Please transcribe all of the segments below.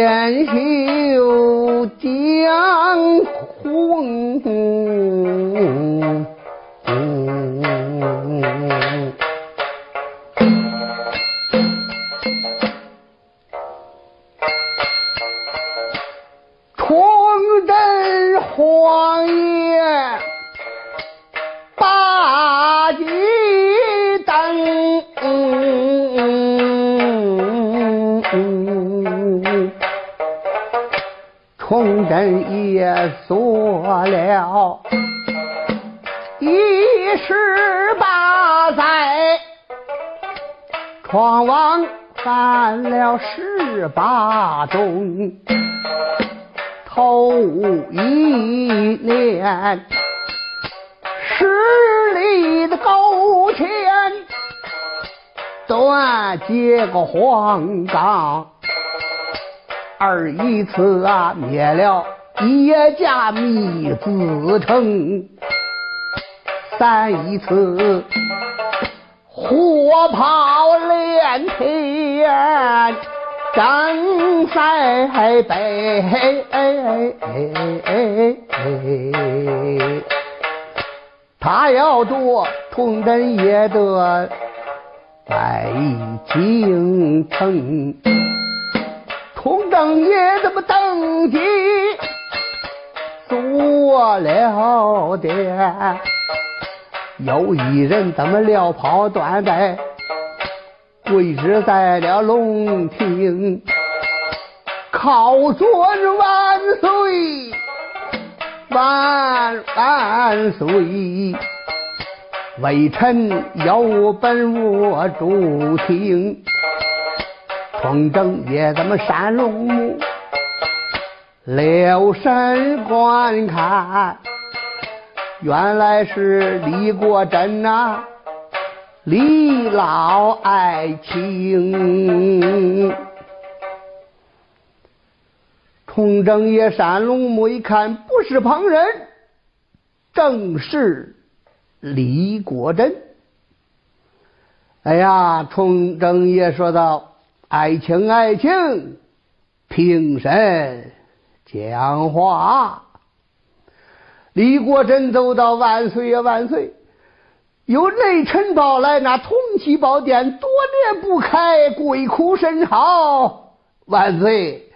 剑秀江红。冲阵也做了一十八载，闯王犯了十八宗。头一年，十里的沟前断结个黄冈；二一次啊，灭了叶家密子城；三一次，火炮连天。张塞北，他要夺崇祯也得在京城，崇祯也怎么登基做了的？有一人怎么撂炮断带？跪置在了龙庭，靠尊万岁，万万岁！微臣有本我主听，崇祯爷怎么山龙目，留神观看，原来是李国珍呐。李老爱卿，崇祯爷山龙目一看，不是旁人，正是李国珍。哎呀，崇祯爷说道：“爱卿，爱卿，平身讲话。”李国珍走到，万岁呀，万岁！有内臣报来，那铜器宝殿多年不开，鬼哭神嚎。万岁，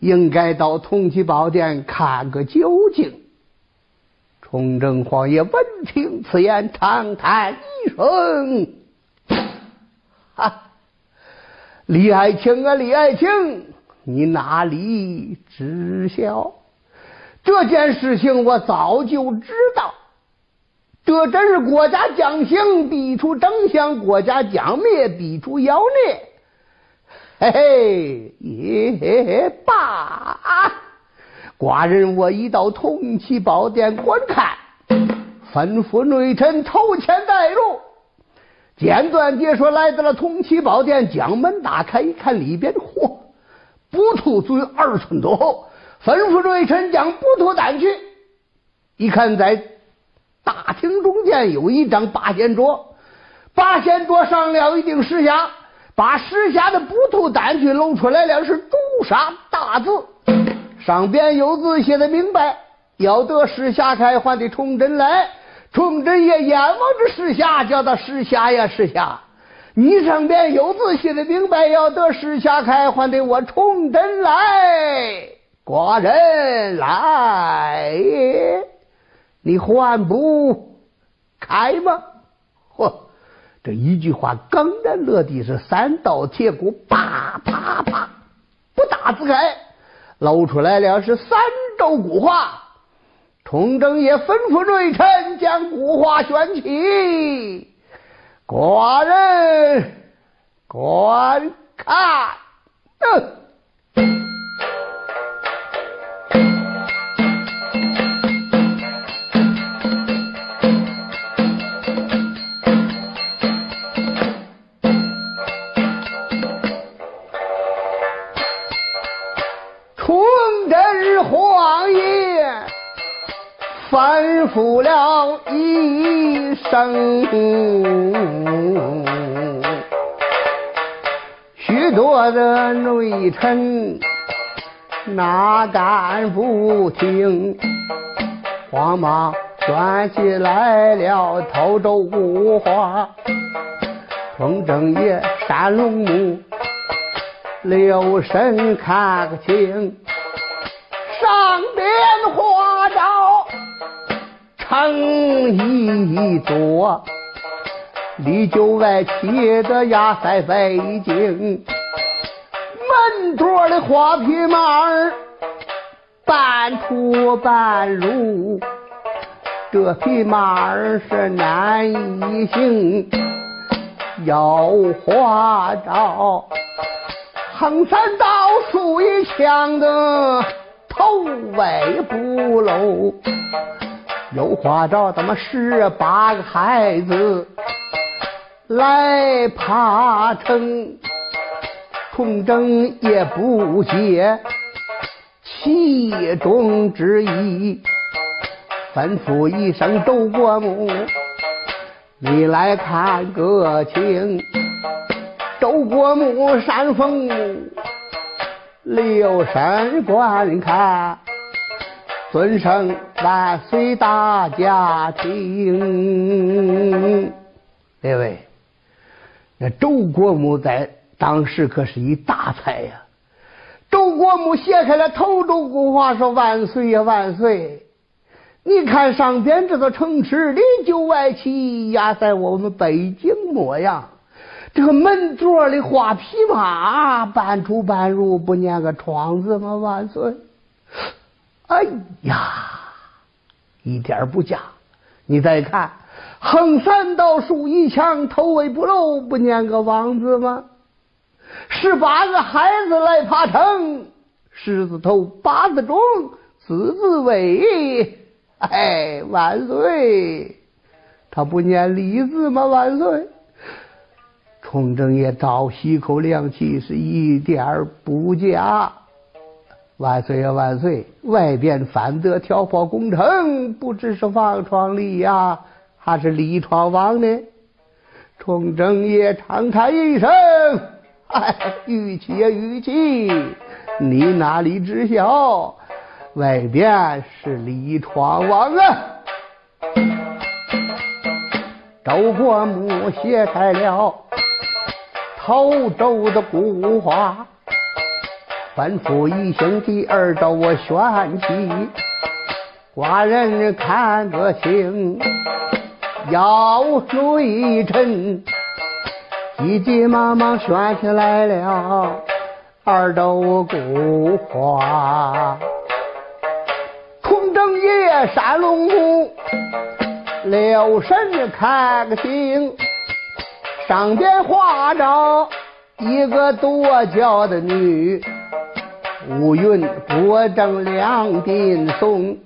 应该到铜器宝殿看个究竟。崇祯皇爷闻听此言，长叹一声：“哈，李爱卿啊，李爱卿，你哪里知晓？这件事情我早就知道。”这真是国家将兴，必出征相；国家将灭，必出妖孽。嘿嘿，也嘿嘿罢啊。寡人我已到铜器宝殿观看，吩咐内臣投钱带入。简短解说，来到了铜器宝殿，将门打开，一看里边，嚯，不图足有二寸多厚。吩咐瑞臣将不图掸去，一看在。大厅中间有一张八仙桌，八仙桌上了一顶石匣，把石匣的不图掸去露出来了，是朱砂大字，上边有字写的明白，要得石匣开，还得崇祯来。崇祯也眼望着石匣，叫他石匣呀石匣，你上边有字写的明白，要得石匣开，还得我崇祯来。寡人来。你还不开吗？嚯！这一句话刚然落地，是三道铁骨啪啪啪，不打自开，露出来了是三周古画。崇祯也吩咐瑞臣将古画悬起，寡人观看。咐了一声，许多的内臣，哪敢不听？慌忙卷起来了头周古话，风正夜山龙木，留神看个清。一座，里九外七的压塞北京，门垛的花皮马儿半出半入，这匹马儿是难以行，要花招横山刀竖一枪的。头尾不露，又画着咱们十八个孩子来爬城，崇祯也不解其中之意，吩咐一声周国母，你来看个清。周国母山峰。留神观看，尊声万岁大家听。各位，那周国母在当时可是一大才呀。周国母写开了头中古话，说万岁呀万岁！你看上边这座城池里九外七压在我们北京模样。这个门座里画匹马，半出半入，不念个窗子吗？万岁！哎呀，一点不假。你再看，横三道，竖一枪，头尾不露，不念个王字吗？十八个孩子来爬城，狮子头，八字中，子字尾。哎，万岁！他不念李字吗？万岁！崇祯也倒吸口凉气，是一点不假。万岁呀，万岁！外边反得挑破攻城，不知是王闯李呀，还是李闯王呢？崇祯也长叹一声：“哎，玉器呀，玉器，你哪里知晓？外边是李闯王啊！”周国母写开了。头周的古画，吩咐一声，第二周我选起，寡人看个清，要内臣，急急忙忙选起来了二周古话，崇祯夜山龙母，留神看个清。上边画着一个跺脚的女，乌云波正两鬓松，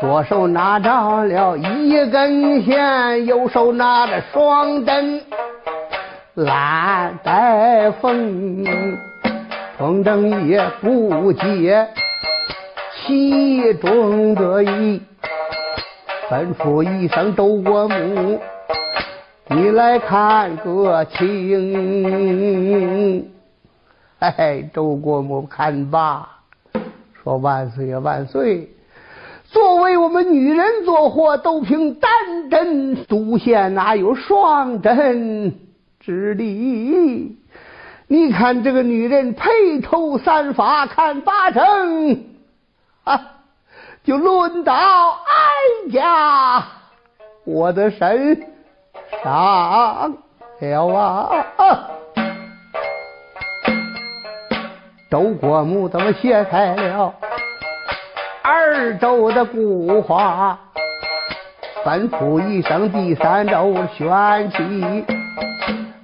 左手拿着了一根线，右手拿着双针拦带风。风筝也不解其中得意，吩咐一声周国母。你来看个清，哎，周国母看罢，说万岁呀万岁！作为我们女人做货，都凭单针独线，哪有双针之力？你看这个女人披头散发，看八成啊，就轮到哀家我的身。上了啊！周国母怎么写开了二周的古画？吩咐一声，第三周选起，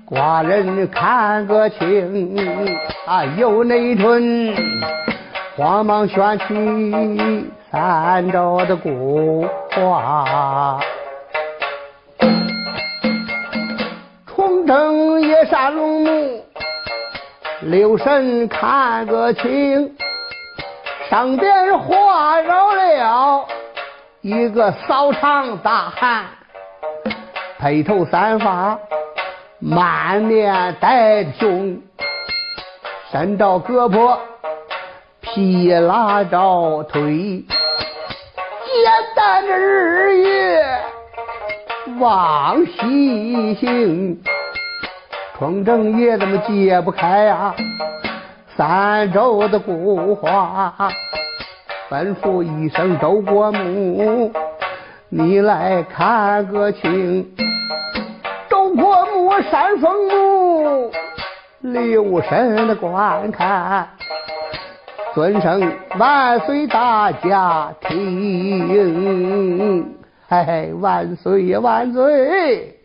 寡人看个清。啊，有内春，慌忙选起三周的古话。正夜杀龙母，留神看个清。上边画着了一个扫长大汉，披头散发，满面带凶，伸着胳膊，劈拉着腿，简单的日月往西行，风筝也怎么解不开呀？三周的古话，吩咐一声周国母，你来看个清。周国母山峰木。留神的观看，尊声万岁大家听，嘿嘿，万岁呀万岁！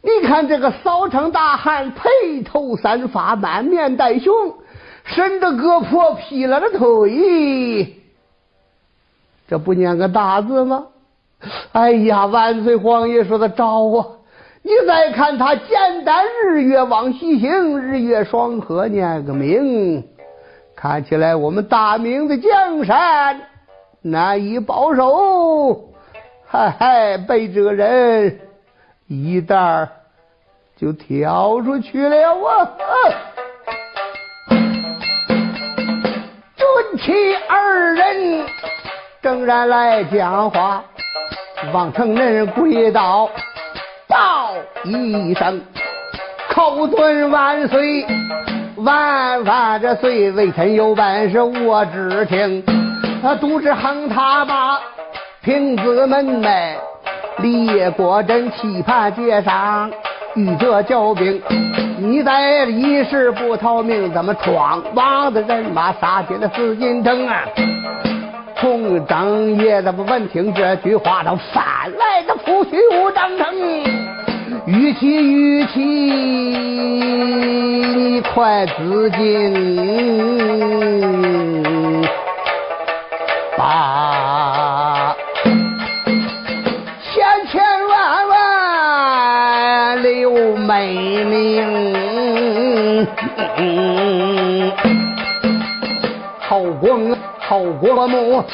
你看这个扫城大汉，披头散发，满面带凶，伸着胳膊，劈了个腿，这不念个大字吗？哎呀，万岁皇爷说的招啊！你再看他简单日月往西行，日月双河念个名，看起来我们大明的江山难以保守。嗨嗨，被这个人一袋儿就跳出去了啊！准其二人正然来讲话，王承仁跪倒。道一声，叩尊万岁，万万这岁，微臣有本事我只听。啊，都知横他把平子门内，列国阵期盼街上遇着交兵，你在一时不逃命，怎么闯？王的人马杀进了紫禁城啊？从张爷怎么闻听这句话，都翻来的抚恤武张成，与其与其，你快自尽，把好光。后国母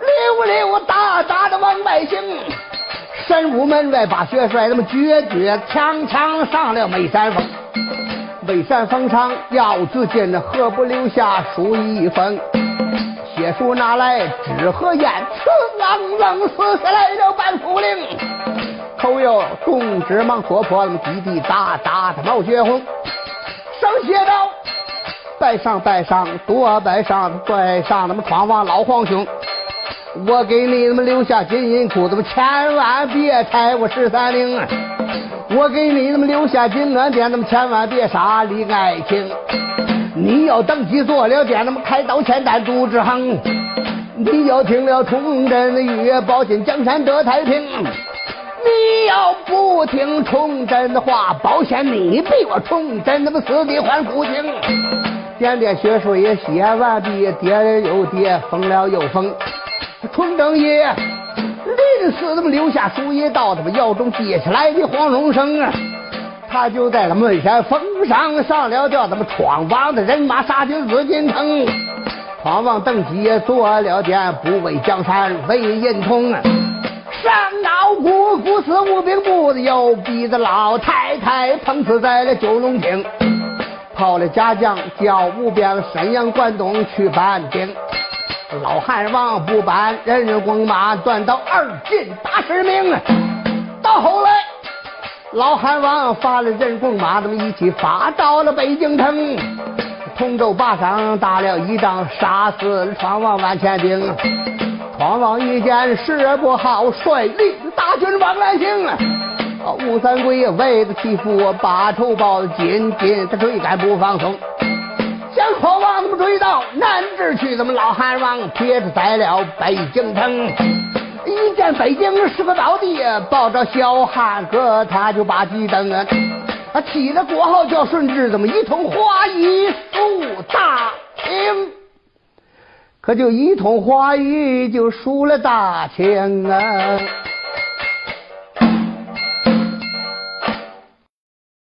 溜溜达达的往外行，神武门外把薛帅他们决绝强强上了眉山峰。眉山峰上要子进，何不留下书一封？写书拿来纸和砚，呲啷啷撕下来了半幅令。口有中指忙戳破，滴滴答答的冒血红。上写道。拜上拜上，多拜上，拜上那么闯王老皇兄。我给你们留下金银库，他们千万别拆我十三陵。我给你们留下金銮殿，他们千万别杀李爱卿。你要登基做了殿，他们开刀千担杜之恒。你要听了崇祯的约，保进江山得太平。你要不听崇祯的话，保险你比我崇祯他妈死地换父亲。点点血书也写完毕，跌了又跌，封了又封。崇祯爷临死，他妈留下书一道，他们窑中接下来的黄荣生啊，他就在那门山封上上了吊，他们闯王的人马杀进紫禁城，闯王登基做了殿，不为江山为银童。上脑骨，骨死无兵部的有鼻子老太太，碰死在了九龙亭。跑了家将叫吴边沈阳关东去搬兵，老汉王不搬，人人弓马断到二进八十名。到后来，老汉王发了人弓马，他们一起发到了北京城。同州坝上打了一仗，杀死了闯王万千兵。往往一见事不好，率领大军往南行。啊吴三桂为了欺负我，把仇报，紧紧他追赶不放松。想闯王他们追到南至去？怎么老汉王撇着宰了北京城？一见北京是个宝地，抱着小汉哥他就把鸡蹬啊！他起了国号叫顺治，怎么一通话语数大清？可就一通花语就输了大钱啊！